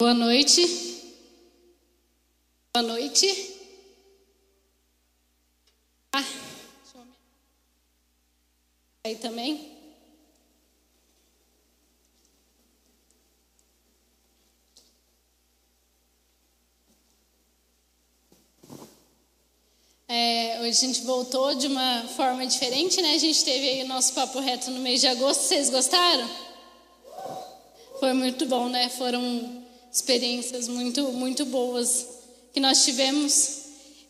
Boa noite. Boa noite. Ah, deixa eu... aí também. É, hoje a gente voltou de uma forma diferente, né? A gente teve aí o nosso papo reto no mês de agosto. Vocês gostaram? Foi muito bom, né? Foram experiências muito, muito boas que nós tivemos.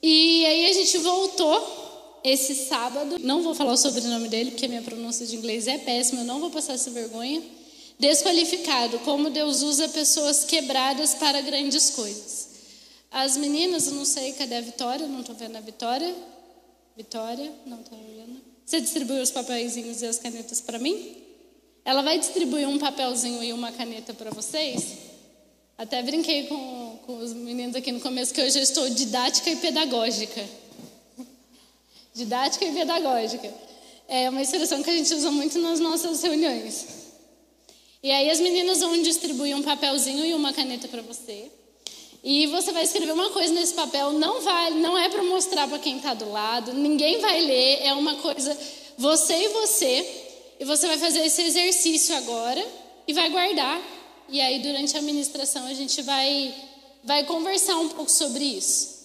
E aí a gente voltou esse sábado. Não vou falar o sobrenome dele, porque minha pronúncia de inglês é péssima, eu não vou passar essa vergonha. Desqualificado, como Deus usa pessoas quebradas para grandes coisas. As meninas, não sei, cadê a Vitória? Não estou vendo a Vitória. Vitória, não estou vendo. Você distribuiu os papeizinhos e as canetas para mim? Ela vai distribuir um papelzinho e uma caneta para vocês? Até brinquei com, com os meninos aqui no começo que hoje eu estou didática e pedagógica. Didática e pedagógica. É uma expressão que a gente usa muito nas nossas reuniões. E aí as meninas vão distribuir um papelzinho e uma caneta para você. E você vai escrever uma coisa nesse papel, não vai, não é para mostrar para quem está do lado, ninguém vai ler, é uma coisa você e você. E você vai fazer esse exercício agora e vai guardar e aí, durante a ministração, a gente vai, vai conversar um pouco sobre isso.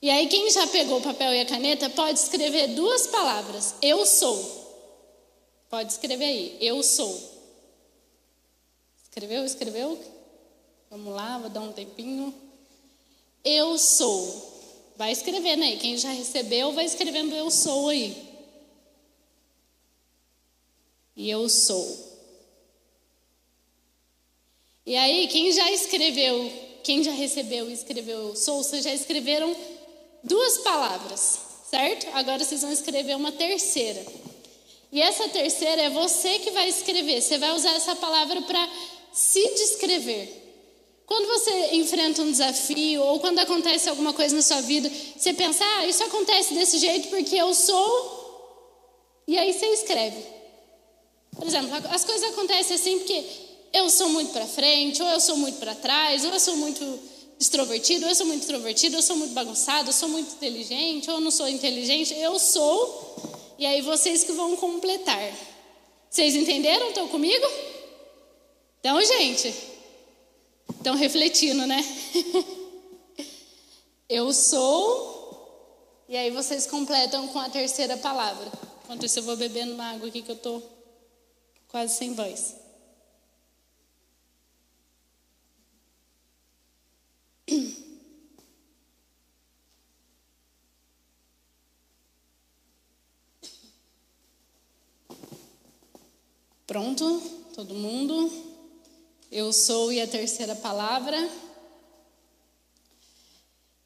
E aí, quem já pegou o papel e a caneta pode escrever duas palavras: Eu sou. Pode escrever aí: Eu sou. Escreveu? Escreveu? Vamos lá, vou dar um tempinho. Eu sou. Vai escrevendo aí. Quem já recebeu, vai escrevendo Eu sou aí. E eu sou. E aí, quem já escreveu, quem já recebeu e escreveu Souza, já escreveram duas palavras, certo? Agora vocês vão escrever uma terceira. E essa terceira é você que vai escrever. Você vai usar essa palavra para se descrever. Quando você enfrenta um desafio ou quando acontece alguma coisa na sua vida, você pensa, ah, isso acontece desse jeito porque eu sou. E aí você escreve. Por exemplo, as coisas acontecem assim porque eu sou muito para frente, ou eu sou muito para trás, ou eu sou muito extrovertido, ou eu sou muito introvertido, ou eu sou muito bagunçado, eu sou muito inteligente, ou eu não sou inteligente. Eu sou, e aí vocês que vão completar. Vocês entenderam? Estão comigo? Então, gente, estão refletindo, né? eu sou, e aí vocês completam com a terceira palavra. Enquanto isso, eu vou bebendo uma água aqui que eu estou quase sem voz. Pronto? Todo mundo? Eu sou e a terceira palavra.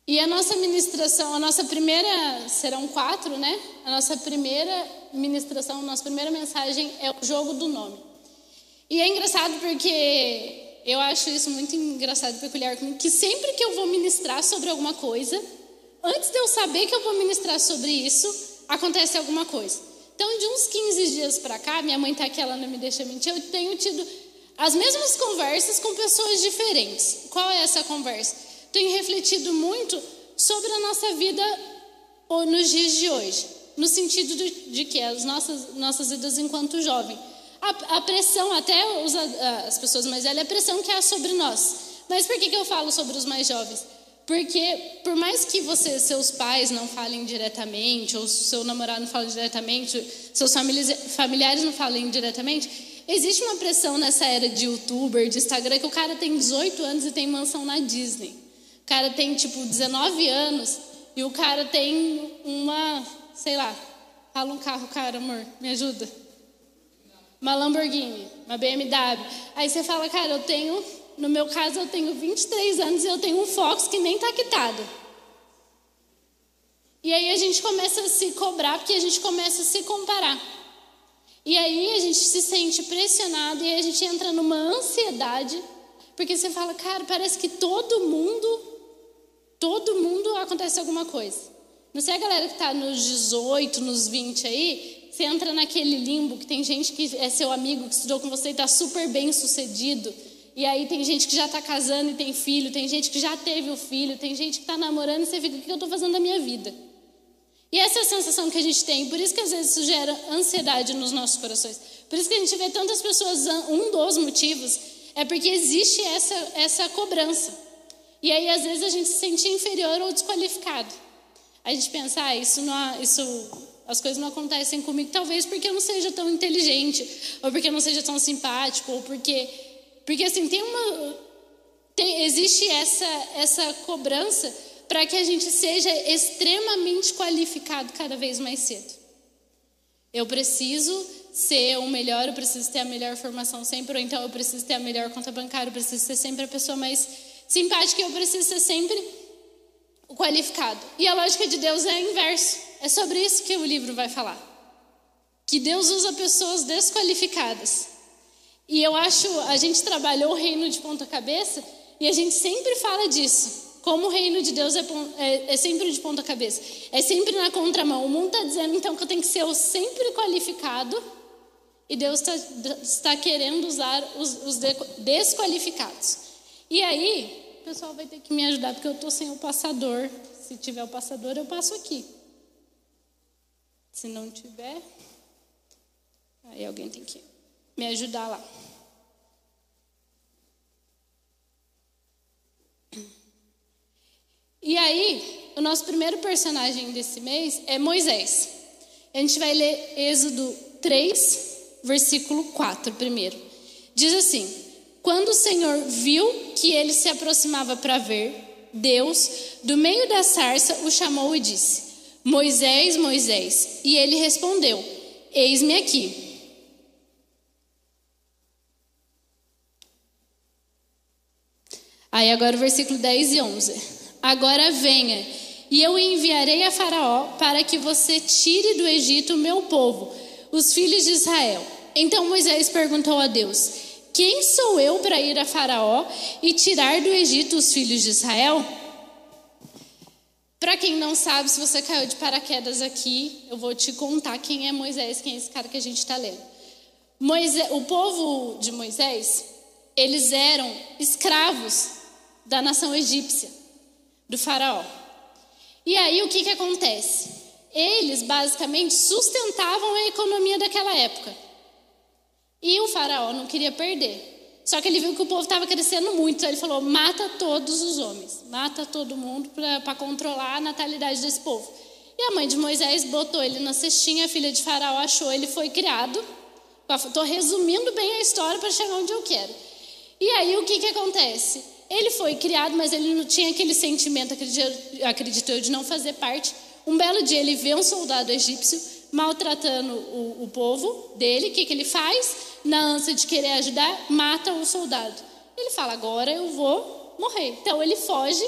E a nossa ministração, a nossa primeira, serão quatro, né? A nossa primeira ministração, a nossa primeira mensagem é o jogo do nome. E é engraçado porque eu acho isso muito engraçado e peculiar comigo, que sempre que eu vou ministrar sobre alguma coisa, antes de eu saber que eu vou ministrar sobre isso, acontece alguma coisa. Então, de uns 15 dias para cá, minha mãe está aqui, ela não me deixa mentir, eu tenho tido as mesmas conversas com pessoas diferentes. Qual é essa conversa? Tenho refletido muito sobre a nossa vida nos dias de hoje, no sentido de, de que as nossas, nossas vidas enquanto jovem a, a pressão, até os, as pessoas mais velhas, a pressão que há sobre nós. Mas por que, que eu falo sobre os mais jovens? Porque por mais que você, seus pais não falem diretamente, ou seu namorado não fale diretamente, seus familiares não falem diretamente, existe uma pressão nessa era de youtuber, de Instagram, que o cara tem 18 anos e tem mansão na Disney. O cara tem tipo 19 anos e o cara tem uma, sei lá, fala um carro, cara, amor, me ajuda uma Lamborghini, uma BMW. Aí você fala, cara, eu tenho, no meu caso, eu tenho 23 anos e eu tenho um Fox que nem está quitado. E aí a gente começa a se cobrar, porque a gente começa a se comparar. E aí a gente se sente pressionado e a gente entra numa ansiedade, porque você fala, cara, parece que todo mundo, todo mundo acontece alguma coisa. Não sei a galera que está nos 18, nos 20 aí, você entra naquele limbo que tem gente que é seu amigo, que estudou com você e está super bem sucedido. E aí tem gente que já está casando e tem filho, tem gente que já teve o filho, tem gente que está namorando e você fica, o que eu estou fazendo da minha vida? E essa é a sensação que a gente tem, por isso que às vezes isso gera ansiedade nos nossos corações. Por isso que a gente vê tantas pessoas, um dos motivos é porque existe essa, essa cobrança. E aí às vezes a gente se sente inferior ou desqualificado. A gente pensa, ah, isso não, isso as coisas não acontecem comigo, talvez porque eu não seja tão inteligente, ou porque eu não seja tão simpático, ou porque. Porque assim, tem uma. Tem, existe essa, essa cobrança para que a gente seja extremamente qualificado cada vez mais cedo. Eu preciso ser o melhor, eu preciso ter a melhor formação sempre, ou então eu preciso ter a melhor conta bancária, eu preciso ser sempre a pessoa mais simpática, eu preciso ser sempre o qualificado. E a lógica de Deus é a inverso. É sobre isso que o livro vai falar. Que Deus usa pessoas desqualificadas. E eu acho, a gente trabalhou o reino de ponta cabeça e a gente sempre fala disso. Como o reino de Deus é, é, é sempre de ponta cabeça. É sempre na contramão. O mundo está dizendo então que eu tenho que ser o sempre qualificado e Deus está tá querendo usar os, os desqualificados. E aí, o pessoal vai ter que me ajudar porque eu estou sem o passador. Se tiver o passador, eu passo aqui. Se não tiver, aí alguém tem que me ajudar lá. E aí, o nosso primeiro personagem desse mês é Moisés. A gente vai ler Êxodo 3, versículo 4 primeiro. Diz assim: Quando o Senhor viu que ele se aproximava para ver, Deus, do meio da sarça, o chamou e disse: Moisés, Moisés. E ele respondeu: Eis-me aqui. Aí agora o versículo 10 e 11. Agora venha, e eu enviarei a Faraó para que você tire do Egito o meu povo, os filhos de Israel. Então Moisés perguntou a Deus: Quem sou eu para ir a Faraó e tirar do Egito os filhos de Israel? Para quem não sabe, se você caiu de paraquedas aqui, eu vou te contar quem é Moisés, quem é esse cara que a gente está lendo. Moisés, o povo de Moisés, eles eram escravos da nação egípcia, do faraó. E aí o que, que acontece? Eles basicamente sustentavam a economia daquela época. E o faraó não queria perder. Só que ele viu que o povo estava crescendo muito, então ele falou: mata todos os homens, mata todo mundo para controlar a natalidade desse povo. E a mãe de Moisés botou ele na cestinha, a filha de Faraó achou, ele foi criado. Estou resumindo bem a história para chegar onde eu quero. E aí o que, que acontece? Ele foi criado, mas ele não tinha aquele sentimento, acreditou, de não fazer parte. Um belo dia ele vê um soldado egípcio maltratando o, o povo dele, o que, que ele faz? Na ânsia de querer ajudar, mata o soldado. Ele fala: agora eu vou morrer. Então ele foge,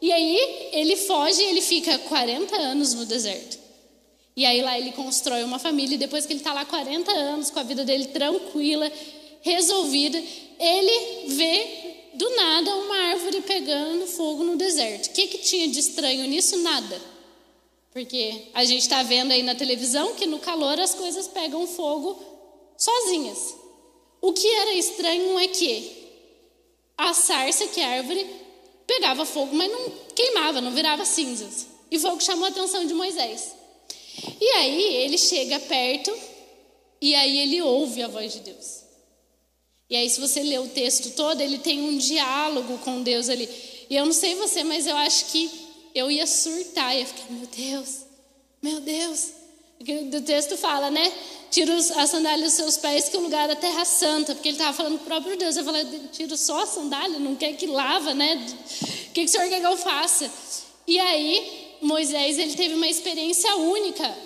e aí ele foge e ele fica 40 anos no deserto. E aí lá ele constrói uma família, e depois que ele está lá 40 anos, com a vida dele tranquila, resolvida, ele vê do nada uma árvore pegando fogo no deserto. O que, que tinha de estranho nisso? Nada. Porque a gente está vendo aí na televisão que no calor as coisas pegam fogo sozinhas. O que era estranho é que a sarça, que é a árvore, pegava fogo, mas não queimava, não virava cinzas. E foi o que chamou a atenção de Moisés. E aí ele chega perto e aí ele ouve a voz de Deus. E aí, se você ler o texto todo, ele tem um diálogo com Deus ali. E eu não sei você, mas eu acho que eu ia surtar, ia ficar, meu Deus, meu Deus. O texto fala, né? Tira as sandálias dos seus pés, que o lugar da terra santa, porque ele estava falando com o próprio Deus. Eu falei, tiro só a sandália, não quer que lava, né? O que, que o senhor quer que eu faça? E aí, Moisés, ele teve uma experiência única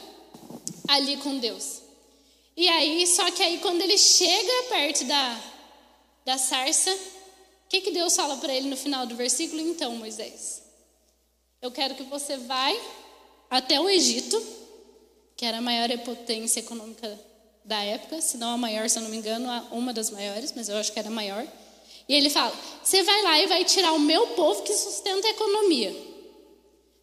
ali com Deus. E aí, só que aí, quando ele chega perto da, da sarça, o que, que Deus fala para ele no final do versículo? Então, Moisés, eu quero que você vá até o Egito, que era a maior potência econômica da época, se não a maior, se eu não me engano, uma das maiores, mas eu acho que era a maior. E ele fala: Você vai lá e vai tirar o meu povo que sustenta a economia.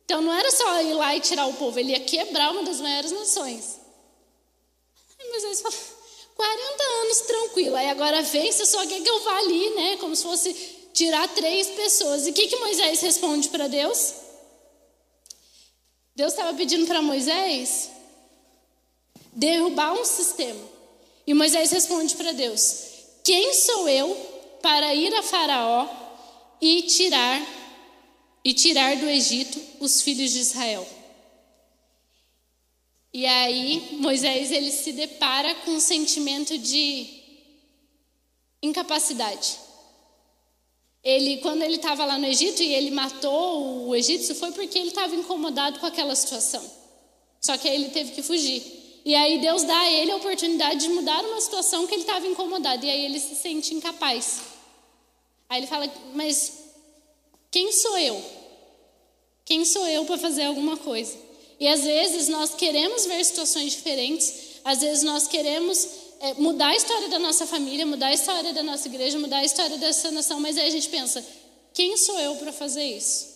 Então não era só ir lá e tirar o povo, ele ia quebrar uma das maiores nações. Aí Moisés fala: 40 anos tranquilo. Aí agora vem, você só quer que eu vá ali, né? Como se fosse tirar três pessoas. E o que, que Moisés responde para Deus? Deus estava pedindo para Moisés derrubar um sistema. E Moisés responde para Deus: Quem sou eu para ir a Faraó e tirar e tirar do Egito os filhos de Israel? E aí Moisés ele se depara com um sentimento de incapacidade. Ele, quando ele estava lá no Egito e ele matou o egípcio, foi porque ele estava incomodado com aquela situação. Só que aí ele teve que fugir. E aí Deus dá a ele a oportunidade de mudar uma situação que ele estava incomodado. E aí ele se sente incapaz. Aí ele fala: Mas quem sou eu? Quem sou eu para fazer alguma coisa? E às vezes nós queremos ver situações diferentes, às vezes nós queremos é, mudar a história da nossa família, mudar a história da nossa igreja, mudar a história dessa nação, mas aí a gente pensa: quem sou eu para fazer isso?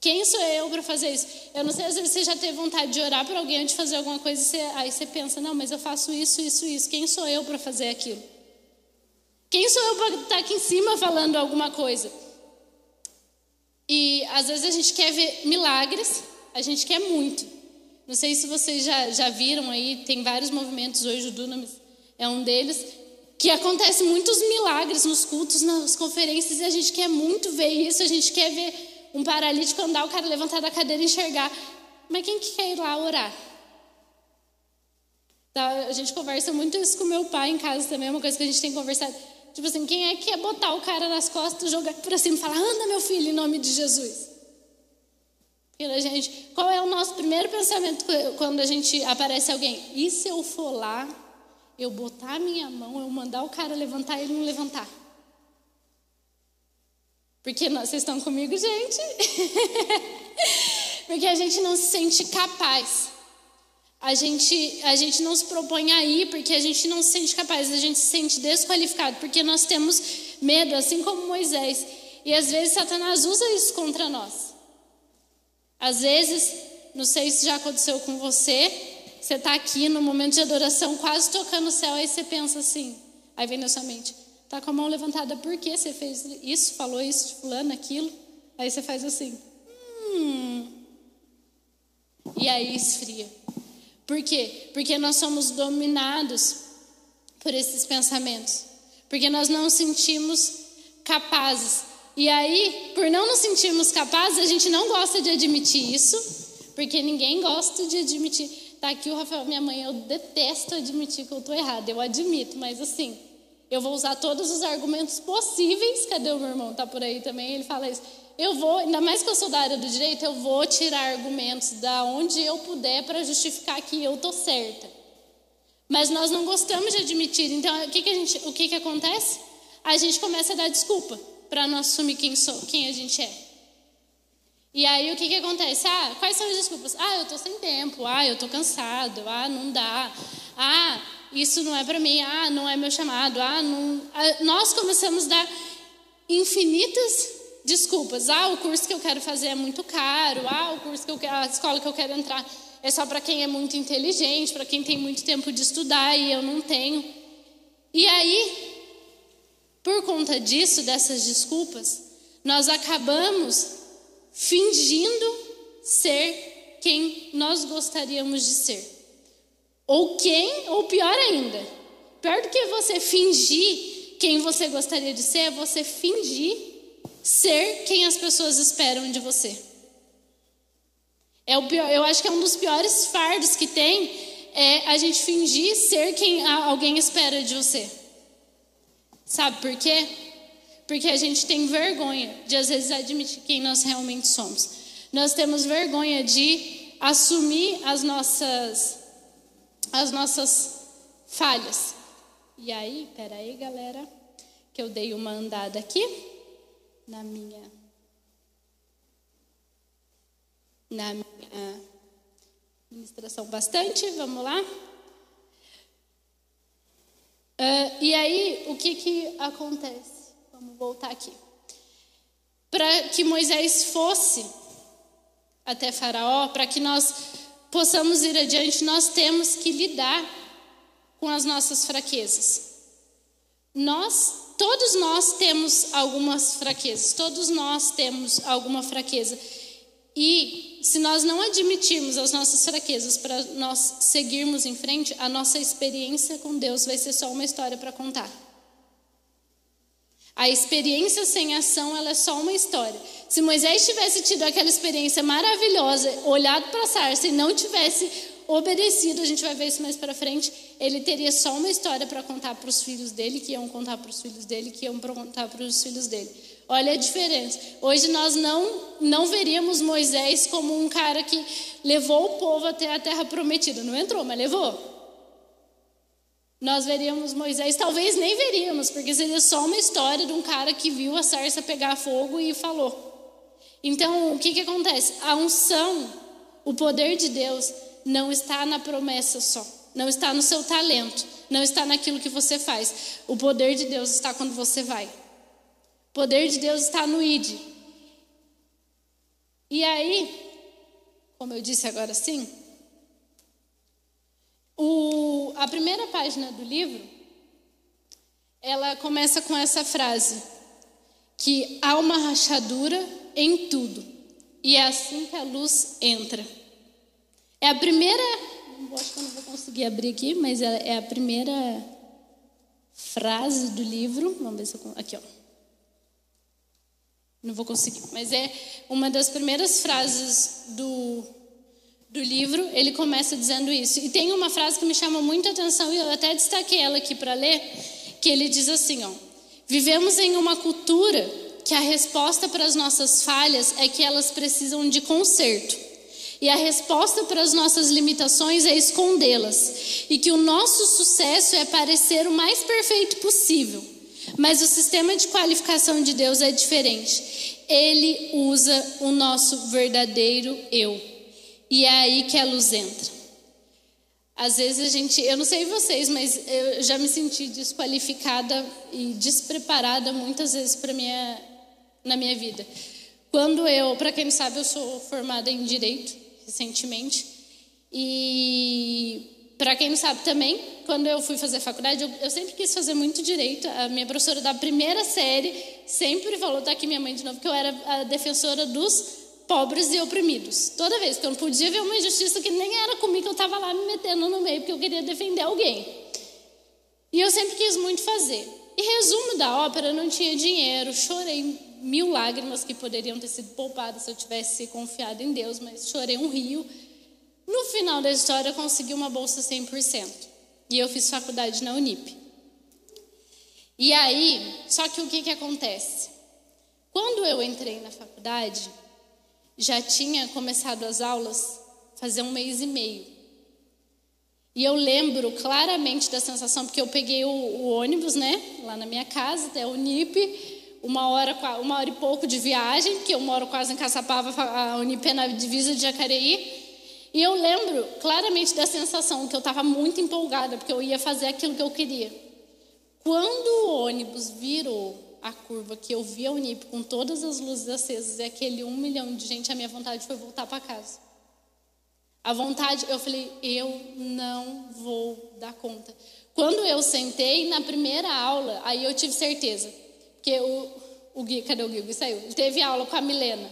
Quem sou eu para fazer isso? Eu não sei, às vezes você já teve vontade de orar para alguém antes de fazer alguma coisa, você, aí você pensa: não, mas eu faço isso, isso, isso. Quem sou eu para fazer aquilo? Quem sou eu para estar tá aqui em cima falando alguma coisa? E às vezes a gente quer ver milagres, a gente quer muito. Não sei se vocês já, já viram aí, tem vários movimentos hoje, o Dunamis é um deles, que acontece muitos milagres nos cultos, nas conferências, e a gente quer muito ver isso, a gente quer ver um paralítico andar, o cara levantar da cadeira e enxergar. Mas quem que quer ir lá orar? Tá, a gente conversa muito isso com meu pai em casa também, é uma coisa que a gente tem conversado. Tipo assim, quem é que quer botar o cara nas costas, jogar para cima e falar, anda meu filho, em nome de Jesus? a gente, qual é o nosso primeiro pensamento quando a gente aparece alguém? E se eu for lá, eu botar a minha mão, eu mandar o cara levantar e ele não levantar? Porque vocês estão comigo, gente? Porque a gente não se sente capaz. A gente, a gente não se propõe a ir porque a gente não se sente capaz, a gente se sente desqualificado, porque nós temos medo, assim como Moisés. E às vezes Satanás usa isso contra nós. Às vezes, não sei se já aconteceu com você, você está aqui no momento de adoração, quase tocando o céu, aí você pensa assim, aí vem na sua mente, tá com a mão levantada, por que você fez isso, falou isso, fulano, aquilo? Aí você faz assim, hum. E aí esfria. Por quê? Porque nós somos dominados por esses pensamentos. Porque nós não sentimos capazes e aí, por não nos sentirmos capazes, a gente não gosta de admitir isso, porque ninguém gosta de admitir. Tá aqui o Rafael, minha mãe, eu detesto admitir que eu estou errada, eu admito, mas assim, eu vou usar todos os argumentos possíveis. Cadê o meu irmão? Tá por aí também, ele fala isso. Eu vou, ainda mais que eu sou da área do direito, eu vou tirar argumentos da onde eu puder para justificar que eu tô certa. Mas nós não gostamos de admitir. Então, o que, que a gente, o que, que acontece? A gente começa a dar desculpa para não assumir quem, sou, quem a gente é. E aí o que, que acontece? Ah, quais são as desculpas? Ah, eu estou sem tempo. Ah, eu estou cansado. Ah, não dá. Ah, isso não é para mim. Ah, não é meu chamado. Ah, não. Ah, nós começamos a dar infinitas desculpas. Ah, o curso que eu quero fazer é muito caro. Ah, o curso que eu quero, a escola que eu quero entrar é só para quem é muito inteligente, para quem tem muito tempo de estudar e eu não tenho. E aí por conta disso, dessas desculpas, nós acabamos fingindo ser quem nós gostaríamos de ser. Ou quem, ou pior ainda, pior do que você fingir quem você gostaria de ser, é você fingir ser quem as pessoas esperam de você. É o pior, eu acho que é um dos piores fardos que tem é a gente fingir ser quem alguém espera de você. Sabe por quê? Porque a gente tem vergonha de às vezes admitir quem nós realmente somos. Nós temos vergonha de assumir as nossas as nossas falhas. E aí, peraí, galera, que eu dei uma andada aqui na minha na minha ministração bastante, vamos lá? Uh, e aí, o que, que acontece? Vamos voltar aqui. Para que Moisés fosse até Faraó, para que nós possamos ir adiante, nós temos que lidar com as nossas fraquezas. Nós, todos nós temos algumas fraquezas, todos nós temos alguma fraqueza. E se nós não admitirmos as nossas fraquezas para nós seguirmos em frente, a nossa experiência com Deus vai ser só uma história para contar. A experiência sem ação, ela é só uma história. Se Moisés tivesse tido aquela experiência maravilhosa, olhado para a sarça e não tivesse obedecido, a gente vai ver isso mais para frente, ele teria só uma história para contar para os filhos dele, que iam contar para os filhos dele, que iam contar para os filhos dele. Olha a diferença. Hoje nós não não veríamos Moisés como um cara que levou o povo até a terra prometida. Não entrou, mas levou. Nós veríamos Moisés, talvez nem veríamos, porque seria só uma história de um cara que viu a sarça pegar fogo e falou. Então, o que, que acontece? A unção, o poder de Deus, não está na promessa só, não está no seu talento, não está naquilo que você faz. O poder de Deus está quando você vai. O poder de Deus está no ID. E aí, como eu disse agora sim, o, a primeira página do livro, ela começa com essa frase, que há uma rachadura em tudo, e é assim que a luz entra. É a primeira, acho que eu não vou conseguir abrir aqui, mas é, é a primeira frase do livro. Vamos ver se eu aqui, ó. Não vou conseguir, mas é uma das primeiras frases do, do livro. Ele começa dizendo isso. E tem uma frase que me chama muito a atenção e eu até destaquei ela aqui para ler, que ele diz assim, ó: Vivemos em uma cultura que a resposta para as nossas falhas é que elas precisam de conserto. E a resposta para as nossas limitações é escondê-las. E que o nosso sucesso é parecer o mais perfeito possível. Mas o sistema de qualificação de Deus é diferente. Ele usa o nosso verdadeiro eu. E é aí que a luz entra. Às vezes a gente, eu não sei vocês, mas eu já me senti desqualificada e despreparada muitas vezes para minha na minha vida. Quando eu, para quem não sabe, eu sou formada em direito recentemente. E para quem não sabe também, quando eu fui fazer faculdade, eu, eu, sempre quis fazer muito direito. A minha professora da primeira série sempre falou, tá aqui minha mãe de novo, que eu era a defensora dos pobres e oprimidos. Toda vez que eu não podia ver uma injustiça que nem era comigo, eu estava lá me metendo no meio porque eu queria defender alguém. E eu sempre quis muito fazer. E resumo da ópera, não tinha dinheiro, chorei mil lágrimas que poderiam ter sido poupadas se eu tivesse confiado em Deus, mas chorei um rio. No final da história, eu consegui uma bolsa 100%. E eu fiz faculdade na Unip. E aí, só que o que, que acontece? Quando eu entrei na faculdade, já tinha começado as aulas fazer um mês e meio. E eu lembro claramente da sensação, porque eu peguei o, o ônibus, né, lá na minha casa, até a Unip, uma hora, uma hora e pouco de viagem, que eu moro quase em Caçapava, a Unip na divisa de Jacareí. E eu lembro claramente da sensação que eu estava muito empolgada, porque eu ia fazer aquilo que eu queria. Quando o ônibus virou a curva, que eu vi a Unip com todas as luzes acesas e aquele um milhão de gente, a minha vontade foi voltar para casa. A vontade, eu falei, eu não vou dar conta. Quando eu sentei na primeira aula, aí eu tive certeza porque o, o Gui, cadê o Gui? O Gui saiu. Ele teve aula com a Milena,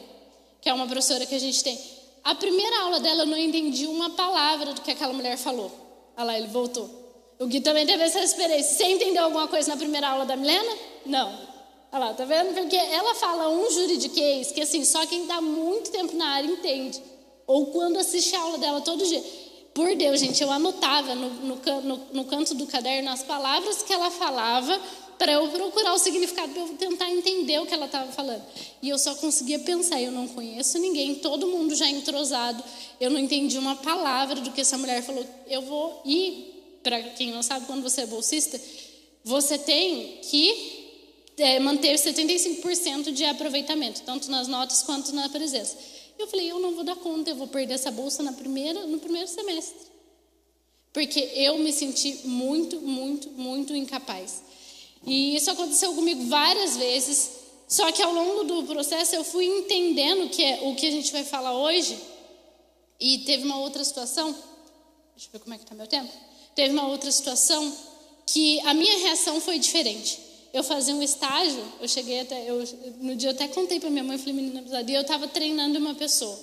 que é uma professora que a gente tem. A primeira aula dela eu não entendi uma palavra do que aquela mulher falou. Olha lá, ele voltou. O Gui também teve essa experiência. Você entendeu alguma coisa na primeira aula da Milena? Não. Olha lá, tá vendo? Porque ela fala um juridiquês que assim, só quem está muito tempo na área entende. Ou quando assiste a aula dela todo dia. Por Deus, gente, eu anotava no, no, no, no canto do caderno as palavras que ela falava para eu procurar o significado, para eu tentar entender o que ela estava falando. E eu só conseguia pensar, eu não conheço ninguém, todo mundo já entrosado, eu não entendi uma palavra do que essa mulher falou. Eu vou ir, para quem não sabe, quando você é bolsista, você tem que é, manter 75% de aproveitamento, tanto nas notas quanto na presença. Eu falei, eu não vou dar conta, eu vou perder essa bolsa na primeira, no primeiro semestre. Porque eu me senti muito, muito, muito incapaz. E isso aconteceu comigo várias vezes. Só que ao longo do processo eu fui entendendo que é o que a gente vai falar hoje. E teve uma outra situação. Deixa eu ver como é que está meu tempo. teve uma outra situação que a minha reação foi diferente. Eu fazia um estágio, eu cheguei até, eu, no dia eu até contei para minha mãe, falei, menina, e eu estava treinando uma pessoa.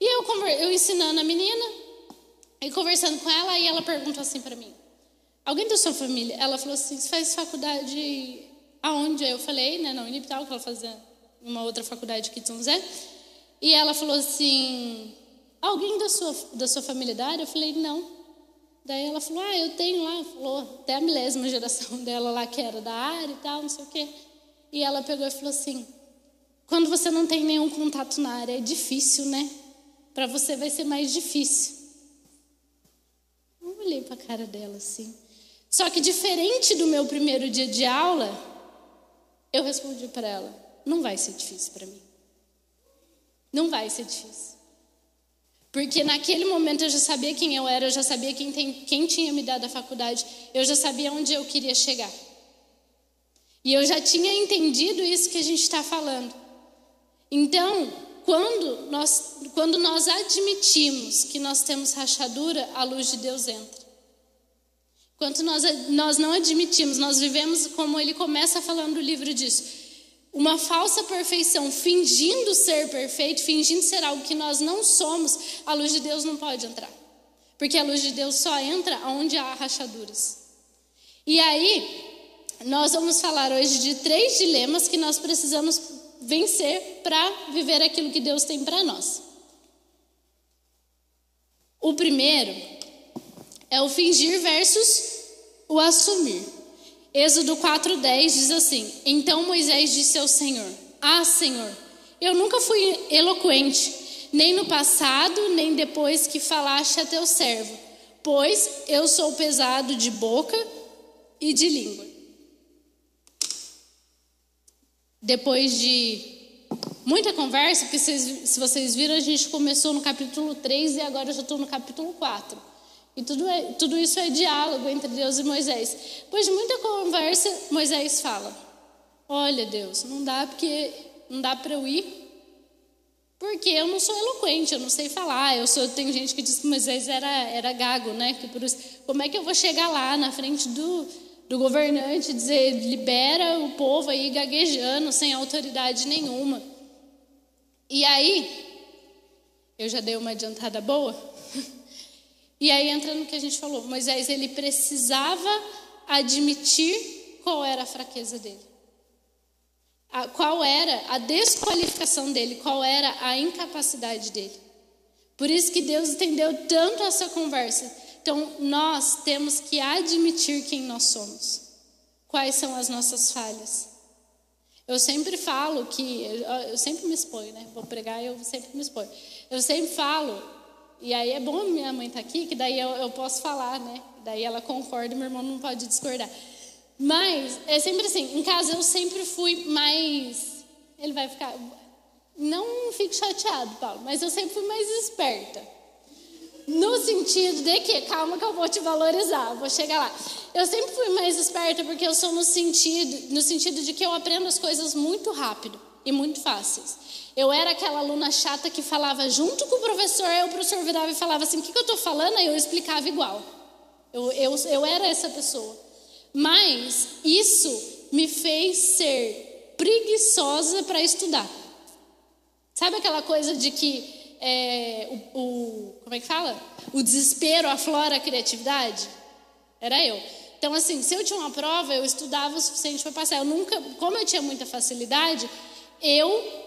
E eu, eu ensinando a menina, e conversando com ela, aí ela perguntou assim para mim, alguém da sua família? Ela falou assim, você faz faculdade aonde? Eu falei, né, na Unipital, que ela fazia uma outra faculdade aqui de São José. E ela falou assim, alguém da sua, da sua família da área? Eu falei, não. Daí ela falou, ah, eu tenho lá, falou, até a milésima geração dela lá que era da área e tal, não sei o quê. E ela pegou e falou assim, quando você não tem nenhum contato na área, é difícil, né? Para você vai ser mais difícil. Eu olhei para a cara dela assim. Só que diferente do meu primeiro dia de aula, eu respondi para ela: não vai ser difícil para mim. Não vai ser difícil. Porque naquele momento eu já sabia quem eu era, eu já sabia quem, tem, quem tinha me dado a faculdade, eu já sabia onde eu queria chegar. E eu já tinha entendido isso que a gente está falando. Então, quando nós, quando nós admitimos que nós temos rachadura, a luz de Deus entra. Quando nós, nós não admitimos, nós vivemos como ele começa falando no livro disso uma falsa perfeição, fingindo ser perfeito, fingindo ser algo que nós não somos, a luz de Deus não pode entrar. Porque a luz de Deus só entra onde há rachaduras. E aí, nós vamos falar hoje de três dilemas que nós precisamos vencer para viver aquilo que Deus tem para nós. O primeiro é o fingir versus o assumir. Êxodo 4,10 diz assim: Então Moisés disse ao Senhor: Ah, Senhor, eu nunca fui eloquente, nem no passado, nem depois que falaste a teu servo, pois eu sou pesado de boca e de língua. Depois de muita conversa, porque vocês, se vocês viram, a gente começou no capítulo 3 e agora eu já estou no capítulo 4. E tudo, é, tudo isso é diálogo entre Deus e Moisés. Depois de muita conversa, Moisés fala: Olha, Deus, não dá porque não dá para eu ir, porque eu não sou eloquente, eu não sei falar. Eu sou, tem gente que diz que Moisés era, era gago, né? Que por como é que eu vou chegar lá na frente do, do governante e dizer libera o povo aí gaguejando, sem autoridade nenhuma? E aí, eu já dei uma adiantada boa. E aí entra no que a gente falou, Moisés ele precisava admitir qual era a fraqueza dele. A, qual era a desqualificação dele, qual era a incapacidade dele. Por isso que Deus entendeu tanto essa conversa. Então, nós temos que admitir quem nós somos. Quais são as nossas falhas. Eu sempre falo que, eu, sempre me exponho, né? Vou pregar, eu sempre me exponho. Eu sempre falo e aí é bom minha mãe estar tá aqui, que daí eu, eu posso falar, né? Daí ela concorda, meu irmão não pode discordar. Mas é sempre assim, em casa eu sempre fui mais. Ele vai ficar. Não fique chateado, Paulo, mas eu sempre fui mais esperta. No sentido de que, calma que eu vou te valorizar, vou chegar lá. Eu sempre fui mais esperta porque eu sou no sentido, no sentido de que eu aprendo as coisas muito rápido e muito fáceis. Eu era aquela aluna chata que falava junto com o professor, aí o professor virava e falava assim: o que, que eu estou falando? Aí eu explicava igual. Eu, eu, eu era essa pessoa. Mas isso me fez ser preguiçosa para estudar. Sabe aquela coisa de que é, o, o, como é que fala? O desespero aflora a criatividade? Era eu. Então, assim, se eu tinha uma prova, eu estudava o suficiente para passar. Eu nunca, como eu tinha muita facilidade, eu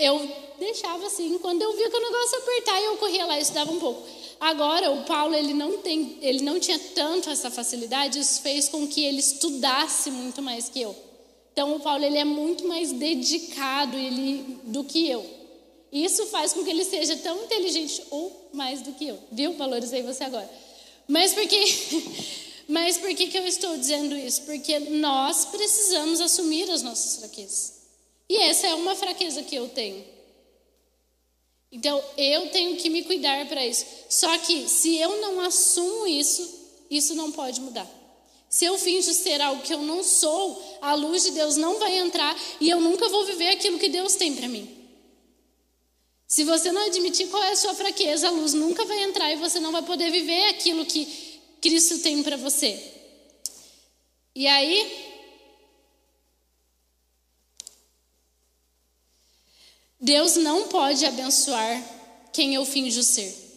eu deixava assim, quando eu via que o negócio apertar, eu corria lá e estudava um pouco. Agora, o Paulo, ele não, tem, ele não tinha tanto essa facilidade, isso fez com que ele estudasse muito mais que eu. Então, o Paulo, ele é muito mais dedicado ele, do que eu. Isso faz com que ele seja tão inteligente ou mais do que eu. Viu? Valorizei você agora. Mas por que, mas por que, que eu estou dizendo isso? Porque nós precisamos assumir as nossas fraquezas. E essa é uma fraqueza que eu tenho. Então, eu tenho que me cuidar para isso. Só que, se eu não assumo isso, isso não pode mudar. Se eu finjo ser algo que eu não sou, a luz de Deus não vai entrar e eu nunca vou viver aquilo que Deus tem para mim. Se você não admitir qual é a sua fraqueza, a luz nunca vai entrar e você não vai poder viver aquilo que, Cristo tem para você. E aí, Deus não pode abençoar quem eu finjo ser.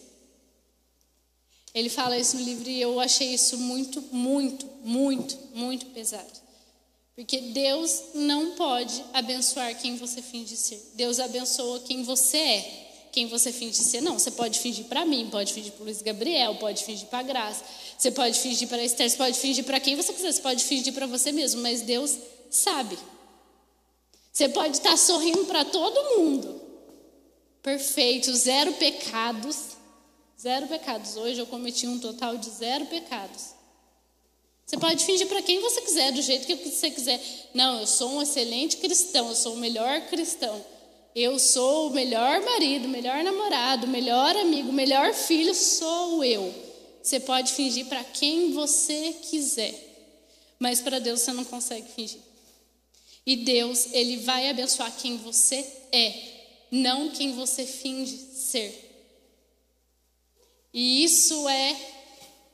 Ele fala isso no livro e eu achei isso muito, muito, muito, muito pesado. Porque Deus não pode abençoar quem você finge ser. Deus abençoa quem você é. Quem você finge ser, não. Você pode fingir para mim, pode fingir para Luiz Gabriel, pode fingir para Graça, você pode fingir para Esther, você pode fingir para quem você quiser, você pode fingir para você mesmo, mas Deus sabe. Você pode estar sorrindo para todo mundo, perfeito, zero pecados, zero pecados. Hoje eu cometi um total de zero pecados. Você pode fingir para quem você quiser, do jeito que você quiser. Não, eu sou um excelente cristão, eu sou o melhor cristão. Eu sou o melhor marido, melhor namorado, melhor amigo, melhor filho, sou eu. Você pode fingir para quem você quiser, mas para Deus você não consegue fingir. E Deus, Ele vai abençoar quem você é, não quem você finge ser. E isso é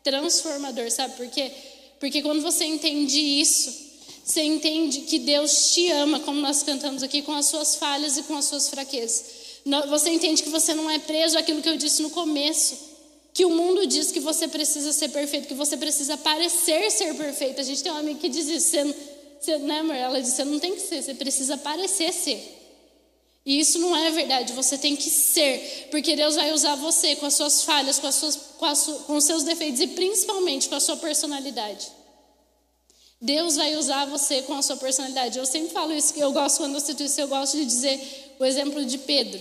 transformador, sabe por quê? Porque quando você entende isso, você entende que Deus te ama, como nós cantamos aqui, com as suas falhas e com as suas fraquezas. Você entende que você não é preso àquilo que eu disse no começo. Que o mundo diz que você precisa ser perfeito, que você precisa parecer ser perfeito. A gente tem uma amiga que diz isso. Você, você, né, amor? Ela diz: você não tem que ser, você precisa parecer ser. E isso não é verdade, você tem que ser, porque Deus vai usar você com as suas falhas, com, as suas, com, as, com os seus defeitos e principalmente com a sua personalidade. Deus vai usar você com a sua personalidade. Eu sempre falo isso, que eu gosto, quando eu cito isso, eu gosto de dizer o exemplo de Pedro.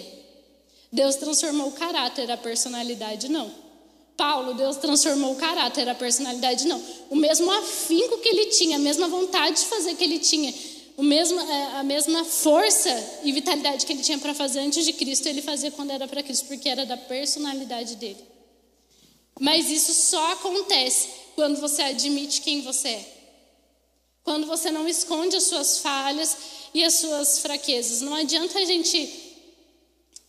Deus transformou o caráter, a personalidade não. Paulo, Deus transformou o caráter, a personalidade não. O mesmo afinco que ele tinha, a mesma vontade de fazer que ele tinha, o mesmo, é, a mesma força e vitalidade que ele tinha para fazer antes de Cristo, ele fazia quando era para Cristo, porque era da personalidade dele. Mas isso só acontece quando você admite quem você é. Quando você não esconde as suas falhas e as suas fraquezas. Não adianta a gente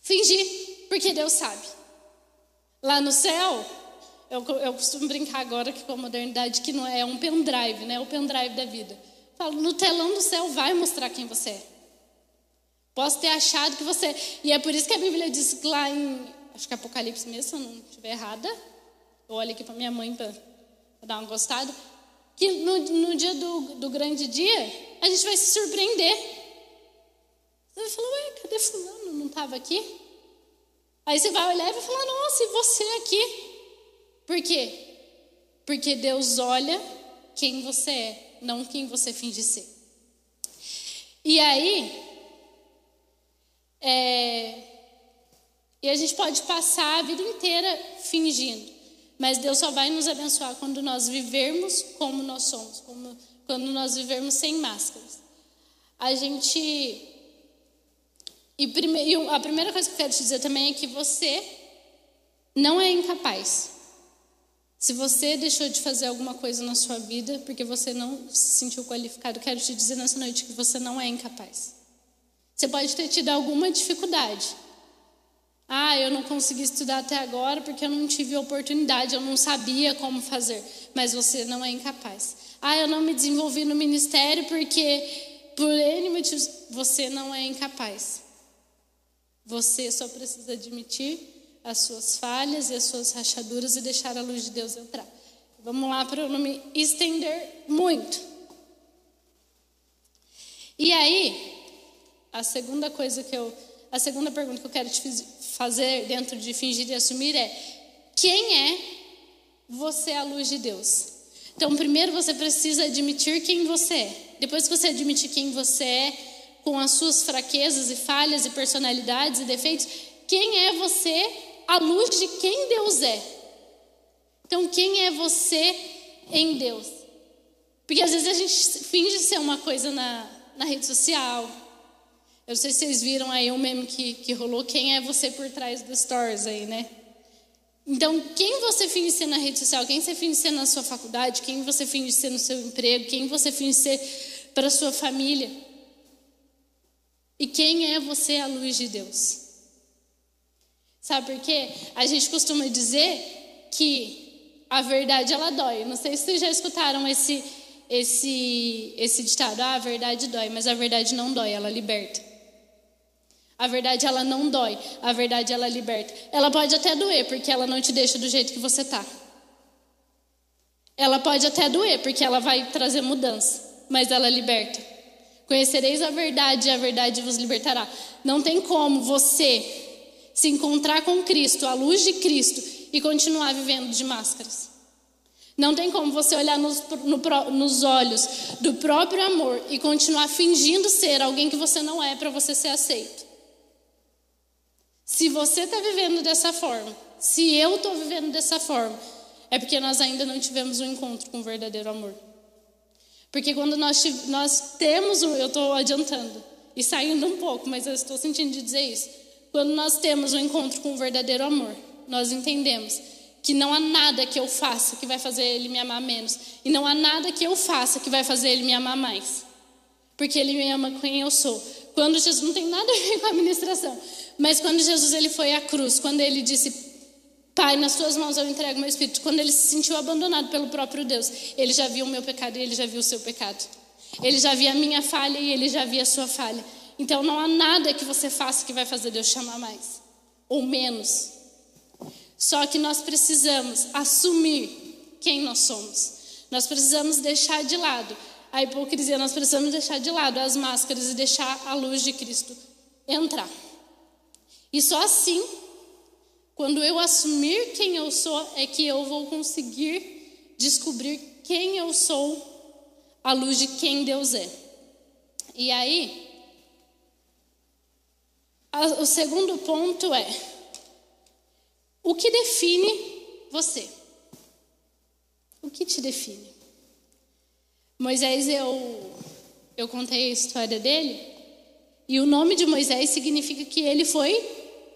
fingir, porque Deus sabe. Lá no céu, eu, eu costumo brincar agora que com a modernidade que não é, é um pendrive, né? O pendrive da vida. Falo, no telão do céu vai mostrar quem você é. Posso ter achado que você. E é por isso que a Bíblia diz lá em. Acho que é Apocalipse mesmo, se eu não estiver errada. Eu olho aqui para minha mãe para dar uma gostada que no, no dia do, do grande dia, a gente vai se surpreender. Você vai falar, ué, cadê fulano? Não estava aqui? Aí você vai olhar e vai falar, nossa, e você aqui? Por quê? Porque Deus olha quem você é, não quem você finge ser. E aí, é, e a gente pode passar a vida inteira fingindo. Mas Deus só vai nos abençoar quando nós vivermos como nós somos, como, quando nós vivermos sem máscaras. A gente. E, prime, e a primeira coisa que eu quero te dizer também é que você não é incapaz. Se você deixou de fazer alguma coisa na sua vida porque você não se sentiu qualificado, quero te dizer nessa noite que você não é incapaz. Você pode ter tido alguma dificuldade, ah, eu não consegui estudar até agora porque eu não tive oportunidade, eu não sabia como fazer. Mas você não é incapaz. Ah, eu não me desenvolvi no ministério porque, por N motivos, você não é incapaz. Você só precisa admitir as suas falhas e as suas rachaduras e deixar a luz de Deus entrar. Vamos lá para eu não me estender muito. E aí, a segunda coisa que eu a segunda pergunta que eu quero te fazer dentro de fingir e assumir é: quem é você à luz de Deus? Então, primeiro você precisa admitir quem você é. Depois que você admitir quem você é, com as suas fraquezas e falhas e personalidades e defeitos, quem é você à luz de quem Deus é? Então, quem é você em Deus? Porque às vezes a gente finge ser uma coisa na, na rede social, eu não sei se vocês viram aí o meme que, que rolou, quem é você por trás dos stories aí, né? Então, quem você finge ser na rede social, quem você finge ser na sua faculdade, quem você finge ser no seu emprego, quem você finge ser para sua família. E quem é você à luz de Deus? Sabe por quê? A gente costuma dizer que a verdade ela dói. Não sei se vocês já escutaram esse esse esse ditado, ah, a verdade dói, mas a verdade não dói, ela liberta. A verdade ela não dói, a verdade ela liberta. Ela pode até doer, porque ela não te deixa do jeito que você tá. Ela pode até doer, porque ela vai trazer mudança, mas ela liberta. Conhecereis a verdade e a verdade vos libertará. Não tem como você se encontrar com Cristo, a luz de Cristo, e continuar vivendo de máscaras. Não tem como você olhar nos, no, nos olhos do próprio amor e continuar fingindo ser alguém que você não é para você ser aceito. Se você está vivendo dessa forma, se eu estou vivendo dessa forma, é porque nós ainda não tivemos um encontro com o verdadeiro amor. Porque quando nós, nós temos, eu estou adiantando e saindo um pouco, mas eu estou sentindo de dizer isso. Quando nós temos um encontro com o verdadeiro amor, nós entendemos que não há nada que eu faça que vai fazer ele me amar menos. E não há nada que eu faça que vai fazer ele me amar mais. Porque ele me ama quem eu sou. Quando Jesus não tem nada a ver com a administração, mas quando Jesus ele foi à cruz, quando ele disse Pai, nas tuas mãos eu entrego meu espírito. Quando ele se sentiu abandonado pelo próprio Deus, ele já viu o meu pecado e ele já viu o seu pecado. Ele já via a minha falha e ele já via a sua falha. Então não há nada que você faça que vai fazer Deus chamar mais ou menos. Só que nós precisamos assumir quem nós somos. Nós precisamos deixar de lado a hipocrisia, nós precisamos deixar de lado as máscaras e deixar a luz de Cristo entrar. E só assim, quando eu assumir quem eu sou, é que eu vou conseguir descobrir quem eu sou à luz de quem Deus é. E aí, o segundo ponto é: o que define você? O que te define? Moisés, eu, eu contei a história dele, e o nome de Moisés significa que ele foi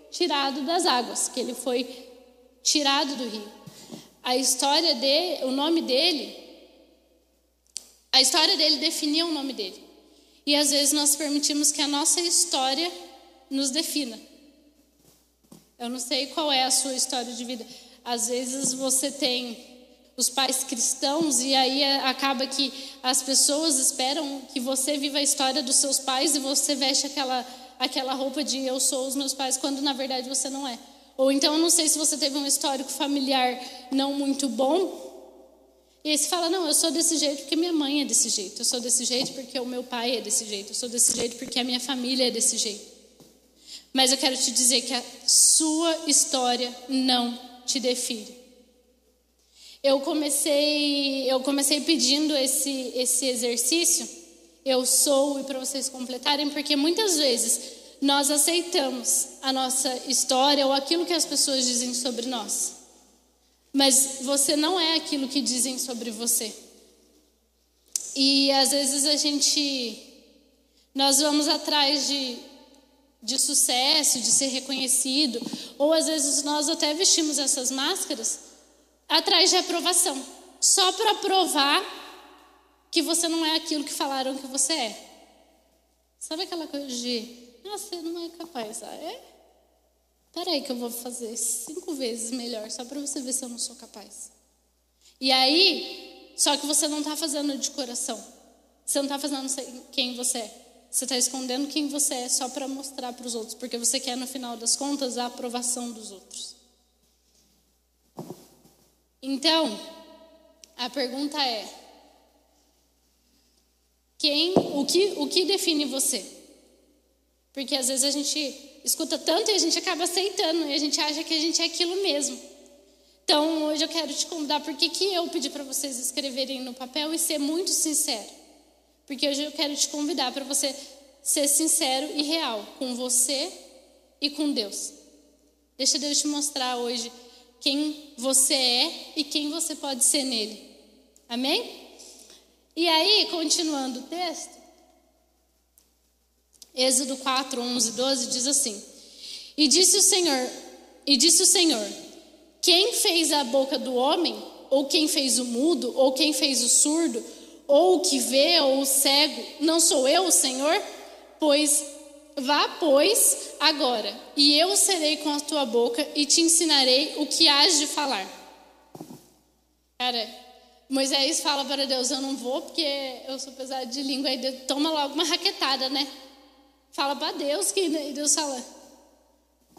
tirado das águas, que ele foi tirado do rio. A história dele, o nome dele, a história dele definia o nome dele. E às vezes nós permitimos que a nossa história nos defina. Eu não sei qual é a sua história de vida. Às vezes você tem os pais cristãos e aí acaba que as pessoas esperam que você viva a história dos seus pais e você veste aquela aquela roupa de eu sou os meus pais quando na verdade você não é. Ou então eu não sei se você teve um histórico familiar não muito bom. E aí você fala: "Não, eu sou desse jeito porque minha mãe é desse jeito. Eu sou desse jeito porque o meu pai é desse jeito. Eu sou desse jeito porque a minha família é desse jeito." Mas eu quero te dizer que a sua história não te define. Eu comecei, eu comecei pedindo esse, esse exercício, eu sou, e para vocês completarem, porque muitas vezes nós aceitamos a nossa história ou aquilo que as pessoas dizem sobre nós. Mas você não é aquilo que dizem sobre você. E às vezes a gente, nós vamos atrás de de sucesso, de ser reconhecido, ou às vezes nós até vestimos essas máscaras atrás de aprovação, só para provar que você não é aquilo que falaram que você é. Sabe aquela coisa de, ah, você não é capaz, ah, é? Peraí que eu vou fazer cinco vezes melhor, só para você ver se eu não sou capaz. E aí, só que você não está fazendo de coração. Você não está fazendo quem você é. Você está escondendo quem você é só para mostrar para os outros, porque você quer, no final das contas, a aprovação dos outros. Então, a pergunta é: quem, o que, o que define você? Porque às vezes a gente escuta tanto e a gente acaba aceitando e a gente acha que a gente é aquilo mesmo. Então, hoje eu quero te convidar, por que eu pedi para vocês escreverem no papel e ser muito sincero? Porque hoje eu quero te convidar para você ser sincero e real com você e com Deus. Deixa Deus te mostrar hoje quem você é e quem você pode ser nele. Amém? E aí, continuando o texto, Êxodo 4, 11, 12 diz assim: E disse o Senhor, e disse o Senhor: Quem fez a boca do homem, ou quem fez o mudo, ou quem fez o surdo, ou o que vê, ou o cego, não sou eu o Senhor? Pois vá, pois, agora, e eu serei com a tua boca e te ensinarei o que hás de falar. Cara, Moisés fala para Deus: Eu não vou porque eu sou pesado de língua. Aí Deus toma logo uma raquetada, né? Fala para Deus que e Deus fala: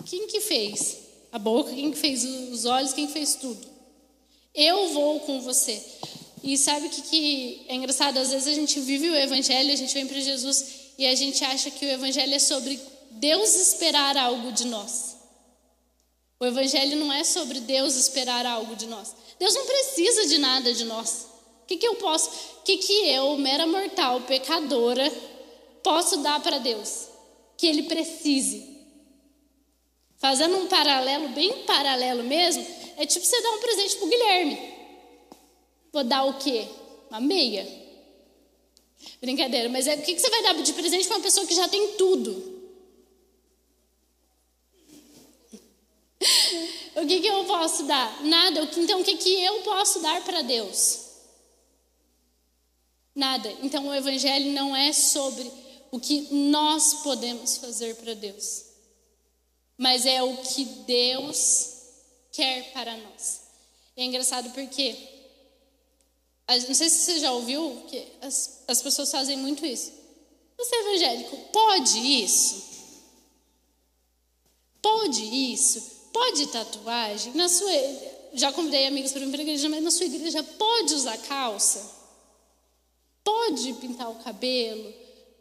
Quem que fez a boca? Quem que fez os olhos? Quem que fez tudo? Eu vou com você. E sabe o que, que é engraçado? Às vezes a gente vive o evangelho, a gente vem para Jesus e a gente acha que o evangelho é sobre Deus esperar algo de nós. O evangelho não é sobre Deus esperar algo de nós. Deus não precisa de nada de nós. O que, que eu posso, o que, que eu, mera mortal, pecadora, posso dar para Deus? Que Ele precise. Fazendo um paralelo, bem paralelo mesmo, é tipo você dar um presente para o Guilherme. Vou dar o quê? Uma meia? Brincadeira, mas é, o que, você vai dar de presente para uma pessoa que já tem tudo? o que, que eu posso dar? Nada. Então, o que, que eu posso dar para Deus? Nada. Então, o Evangelho não é sobre o que nós podemos fazer para Deus, mas é o que Deus quer para nós. E é engraçado porque, não sei se você já ouviu, que as, as pessoas fazem muito isso. Você é evangélico, pode isso? Pode isso? Pode tatuagem? Na sua, já convidei amigos para ir para a igreja, mas na sua igreja pode usar calça? Pode pintar o cabelo?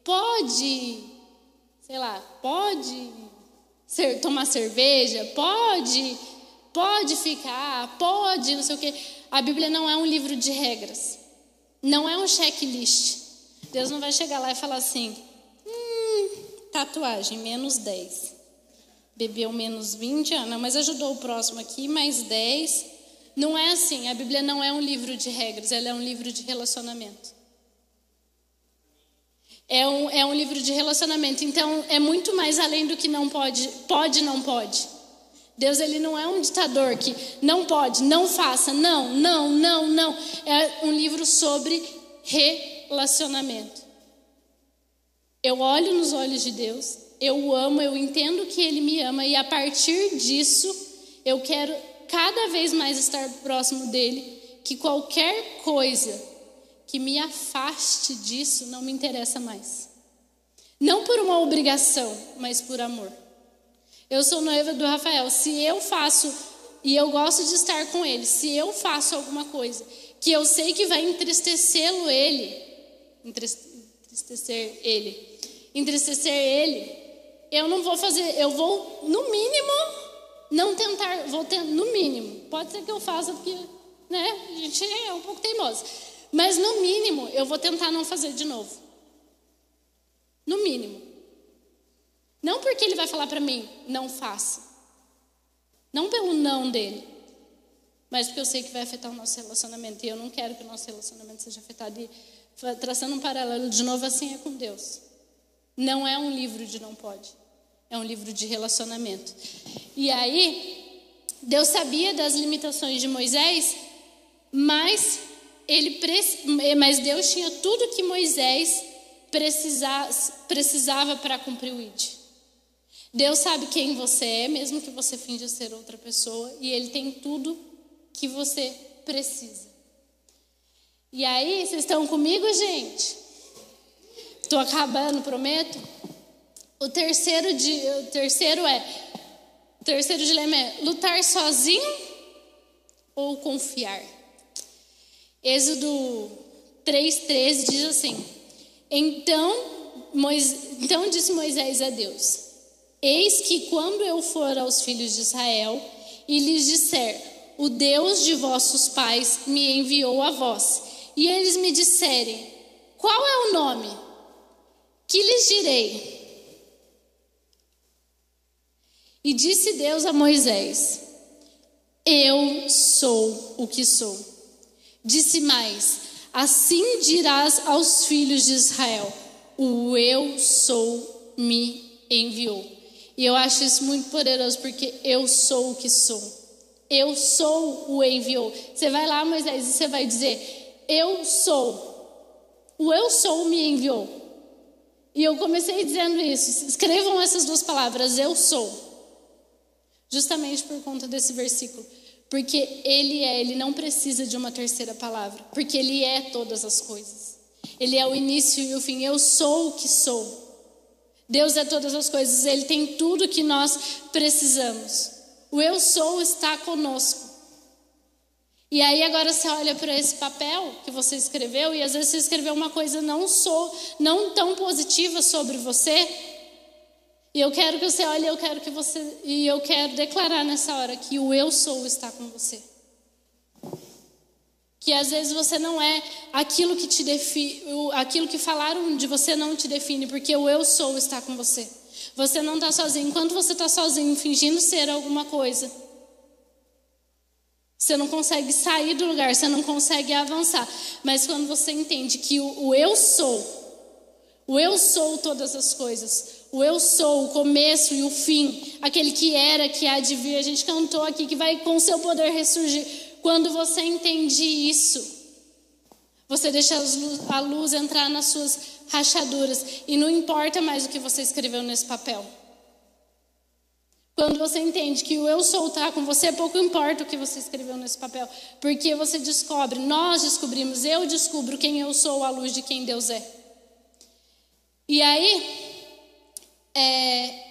Pode, sei lá, pode ser, tomar cerveja? Pode, pode ficar, pode, não sei o quê. A Bíblia não é um livro de regras. Não é um checklist. Deus não vai chegar lá e falar assim: hum, tatuagem, menos 10 bebeu menos 20, Ana, mas ajudou o próximo aqui, mais 10. Não é assim, a Bíblia não é um livro de regras, ela é um livro de relacionamento. É um, é um livro de relacionamento, então é muito mais além do que não pode, pode, não pode. Deus ele não é um ditador que não pode, não faça, não, não, não, não. É um livro sobre relacionamento. Eu olho nos olhos de Deus, eu o amo, eu entendo que ele me ama e a partir disso eu quero cada vez mais estar próximo dele, que qualquer coisa que me afaste disso não me interessa mais. Não por uma obrigação, mas por amor. Eu sou noiva do Rafael. Se eu faço, e eu gosto de estar com ele, se eu faço alguma coisa que eu sei que vai entristecê-lo ele, entristecer ele, entristecer ele, eu não vou fazer, eu vou, no mínimo, não tentar, vou ter, no mínimo. Pode ser que eu faça, porque né, a gente é um pouco teimoso. Mas no mínimo, eu vou tentar não fazer de novo. No mínimo. Porque ele vai falar para mim, não faça. Não pelo não dele. Mas porque eu sei que vai afetar o nosso relacionamento. E eu não quero que o nosso relacionamento seja afetado. E traçando um paralelo de novo, assim é com Deus. Não é um livro de não pode, é um livro de relacionamento. E aí, Deus sabia das limitações de Moisés, mas ele mas Deus tinha tudo que Moisés precisava para cumprir o ID. Deus sabe quem você é, mesmo que você finja ser outra pessoa, e Ele tem tudo que você precisa. E aí, vocês estão comigo, gente? Estou acabando, prometo. O terceiro, o terceiro é, o terceiro dilema é lutar sozinho ou confiar. Êxodo 3,13 diz assim: então, Moisés, então disse Moisés a Deus: Eis que quando eu for aos filhos de Israel e lhes disser, o Deus de vossos pais me enviou a vós, e eles me disserem, qual é o nome? Que lhes direi? E disse Deus a Moisés: Eu sou o que sou. Disse mais: Assim dirás aos filhos de Israel: O eu sou me enviou. E eu acho isso muito poderoso porque eu sou o que sou. Eu sou o enviou. Você vai lá, Moisés, e você vai dizer: Eu sou. O eu sou me enviou. E eu comecei dizendo isso. Escrevam essas duas palavras, eu sou. Justamente por conta desse versículo. Porque Ele é, Ele não precisa de uma terceira palavra, porque Ele é todas as coisas. Ele é o início e o fim. Eu sou o que sou. Deus é todas as coisas, Ele tem tudo que nós precisamos. O eu sou está conosco. E aí agora você olha para esse papel que você escreveu e às vezes você escreveu uma coisa não sou, não tão positiva sobre você. E eu quero que você olhe, eu quero que você e eu quero declarar nessa hora que o eu sou está com você. Que às vezes você não é aquilo que te aquilo que falaram de você não te define, porque o eu sou está com você. Você não está sozinho. Enquanto você está sozinho, fingindo ser alguma coisa, você não consegue sair do lugar, você não consegue avançar. Mas quando você entende que o, o eu sou, o eu sou todas as coisas, o eu sou o começo e o fim, aquele que era, que há de vir, a gente cantou aqui, que vai com seu poder ressurgir. Quando você entende isso, você deixa a luz entrar nas suas rachaduras e não importa mais o que você escreveu nesse papel. Quando você entende que o eu sou está com você, pouco importa o que você escreveu nesse papel, porque você descobre, nós descobrimos, eu descubro quem eu sou à luz de quem Deus é. E aí, é,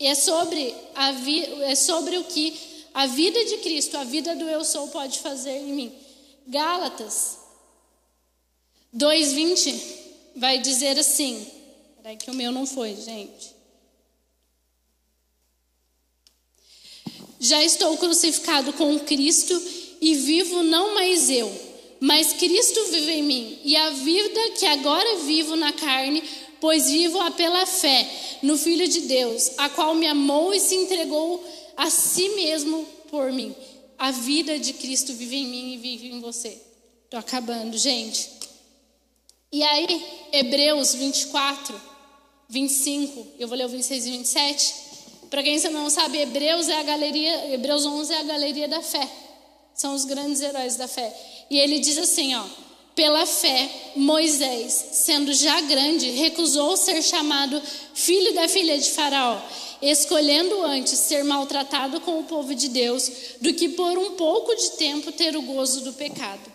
é sobre, a vi, é sobre o que a vida de Cristo, a vida do eu sou pode fazer em mim. Gálatas 2:20 vai dizer assim. Peraí que o meu não foi, gente. Já estou crucificado com Cristo e vivo não mais eu, mas Cristo vive em mim. E a vida que agora vivo na carne, pois vivo a pela fé no Filho de Deus, a qual me amou e se entregou a si mesmo por mim. A vida de Cristo vive em mim e vive em você. Estou acabando, gente. E aí, Hebreus 24, 25, eu vou ler o 26 e 27. Para quem não sabe, Hebreus é a galeria, Hebreus 11 é a galeria da fé. São os grandes heróis da fé. E ele diz assim, ó: Pela fé, Moisés, sendo já grande, recusou ser chamado filho da filha de Faraó escolhendo antes ser maltratado com o povo de Deus do que por um pouco de tempo ter o gozo do pecado.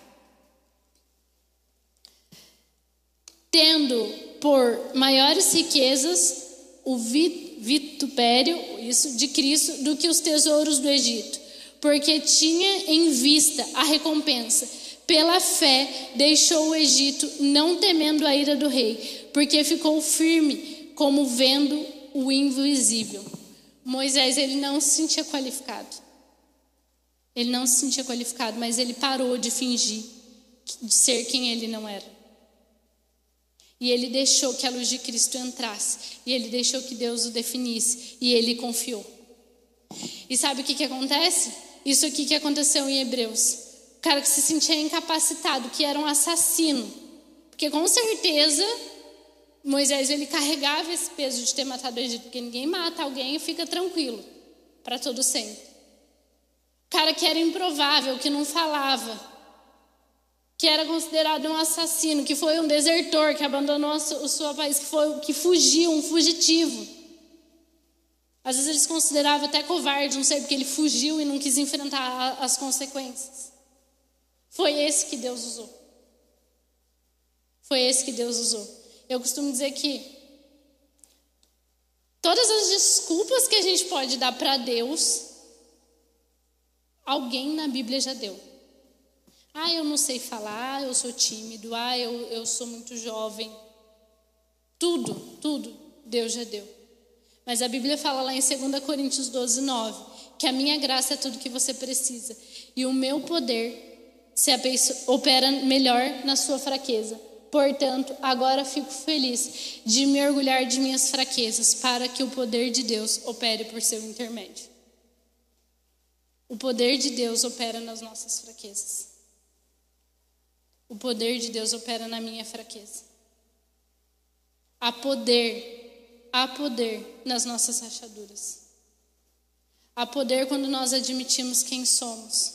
Tendo por maiores riquezas o vitupério, isso, de Cristo do que os tesouros do Egito, porque tinha em vista a recompensa. Pela fé deixou o Egito, não temendo a ira do rei, porque ficou firme, como vendo o invisível. Moisés, ele não se sentia qualificado. Ele não se sentia qualificado, mas ele parou de fingir de ser quem ele não era. E ele deixou que a luz de Cristo entrasse. E ele deixou que Deus o definisse. E ele confiou. E sabe o que, que acontece? Isso aqui que aconteceu em Hebreus. O cara que se sentia incapacitado, que era um assassino. Porque com certeza Moisés ele carregava esse peso de ter matado o Egito, porque ninguém mata alguém e fica tranquilo para todo sempre. O cara que era improvável, que não falava, que era considerado um assassino, que foi um desertor, que abandonou o seu país, que, foi, que fugiu, um fugitivo. Às vezes eles consideravam até covarde, não sei, porque ele fugiu e não quis enfrentar as consequências. Foi esse que Deus usou. Foi esse que Deus usou. Eu costumo dizer que todas as desculpas que a gente pode dar para Deus, alguém na Bíblia já deu. Ah, eu não sei falar, eu sou tímido, ah, eu, eu sou muito jovem. Tudo, tudo, Deus já deu. Mas a Bíblia fala lá em 2 Coríntios 12, 9, que a minha graça é tudo que você precisa. E o meu poder se opera melhor na sua fraqueza. Portanto, agora fico feliz de me orgulhar de minhas fraquezas, para que o poder de Deus opere por seu intermédio. O poder de Deus opera nas nossas fraquezas. O poder de Deus opera na minha fraqueza. Há poder, há poder nas nossas rachaduras. Há poder quando nós admitimos quem somos.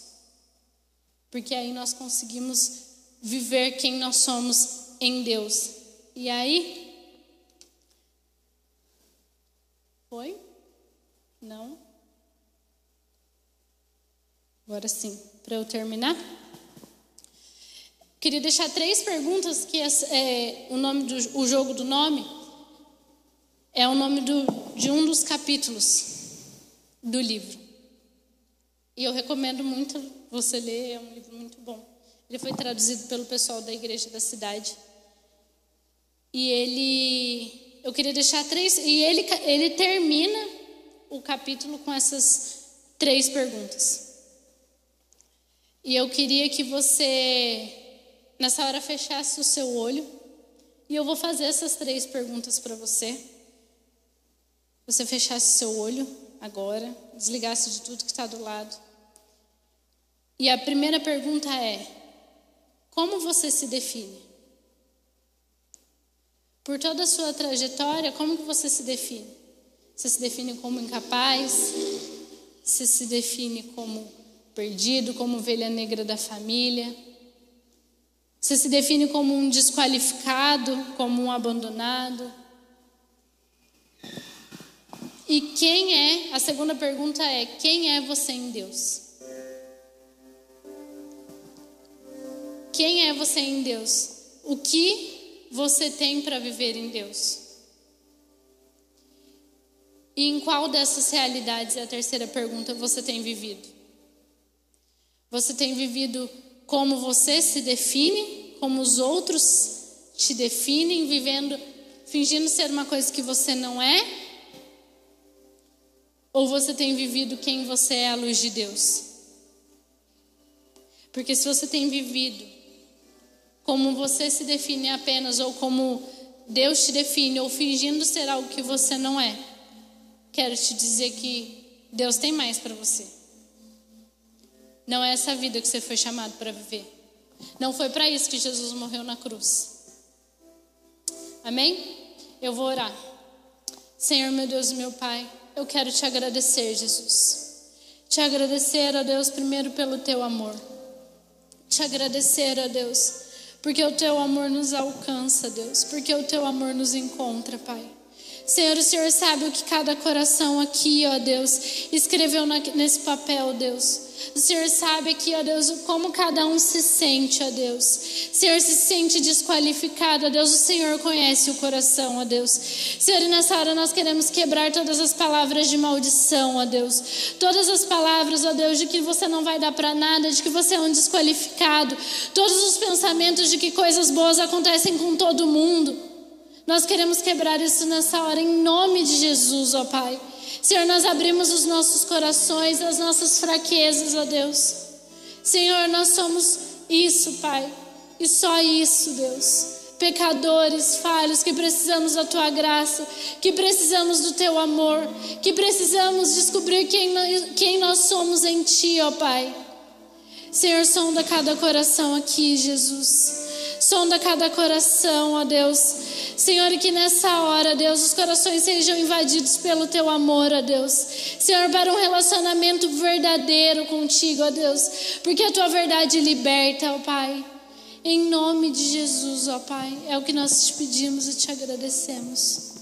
Porque aí nós conseguimos viver quem nós somos em Deus. E aí? Foi? Não? agora sim, para eu terminar. Queria deixar três perguntas que é, o nome do o jogo do nome é o nome do, de um dos capítulos do livro. E eu recomendo muito você ler, é um livro muito bom. Ele foi traduzido pelo pessoal da igreja da cidade. E ele, eu queria deixar três, e ele, ele termina o capítulo com essas três perguntas. E eu queria que você nessa hora fechasse o seu olho e eu vou fazer essas três perguntas para você. Você fechasse o seu olho agora, desligasse de tudo que está do lado. E a primeira pergunta é: como você se define? Por toda a sua trajetória, como que você se define? Você se define como incapaz? Você se define como perdido, como ovelha negra da família? Você se define como um desqualificado, como um abandonado? E quem é, a segunda pergunta é: quem é você em Deus? Quem é você em Deus? O que você tem para viver em Deus? E em qual dessas realidades, é a terceira pergunta, você tem vivido? Você tem vivido como você se define, como os outros te definem, vivendo, fingindo ser uma coisa que você não é? Ou você tem vivido quem você é à luz de Deus? Porque se você tem vivido como você se define apenas, ou como Deus te define, ou fingindo ser algo que você não é, quero te dizer que Deus tem mais para você. Não é essa vida que você foi chamado para viver. Não foi para isso que Jesus morreu na cruz. Amém? Eu vou orar. Senhor, meu Deus e meu Pai, eu quero te agradecer, Jesus. Te agradecer, ó Deus, primeiro pelo teu amor. Te agradecer, ó Deus, porque o teu amor nos alcança, Deus, porque o teu amor nos encontra, Pai. Senhor, o Senhor sabe o que cada coração aqui, ó Deus, escreveu nesse papel, Deus. O Senhor sabe aqui, ó Deus, como cada um se sente, ó Deus. O Senhor se sente desqualificado, ó Deus. O Senhor conhece o coração, ó Deus. Senhor, e nessa hora nós queremos quebrar todas as palavras de maldição, ó Deus. Todas as palavras, ó Deus, de que você não vai dar para nada, de que você é um desqualificado. Todos os pensamentos de que coisas boas acontecem com todo mundo. Nós queremos quebrar isso nessa hora, em nome de Jesus, ó Pai. Senhor, nós abrimos os nossos corações, as nossas fraquezas, ó Deus. Senhor, nós somos isso, Pai, e só isso, Deus. Pecadores, falhos, que precisamos da tua graça, que precisamos do teu amor, que precisamos descobrir quem quem nós somos em ti, ó Pai. Senhor, sonda cada coração aqui, Jesus. Sonda cada coração, ó Deus. Senhor, que nessa hora, Deus, os corações sejam invadidos pelo teu amor, ó Deus. Senhor, para um relacionamento verdadeiro contigo, ó Deus. Porque a tua verdade liberta, ó Pai. Em nome de Jesus, ó Pai. É o que nós te pedimos e te agradecemos.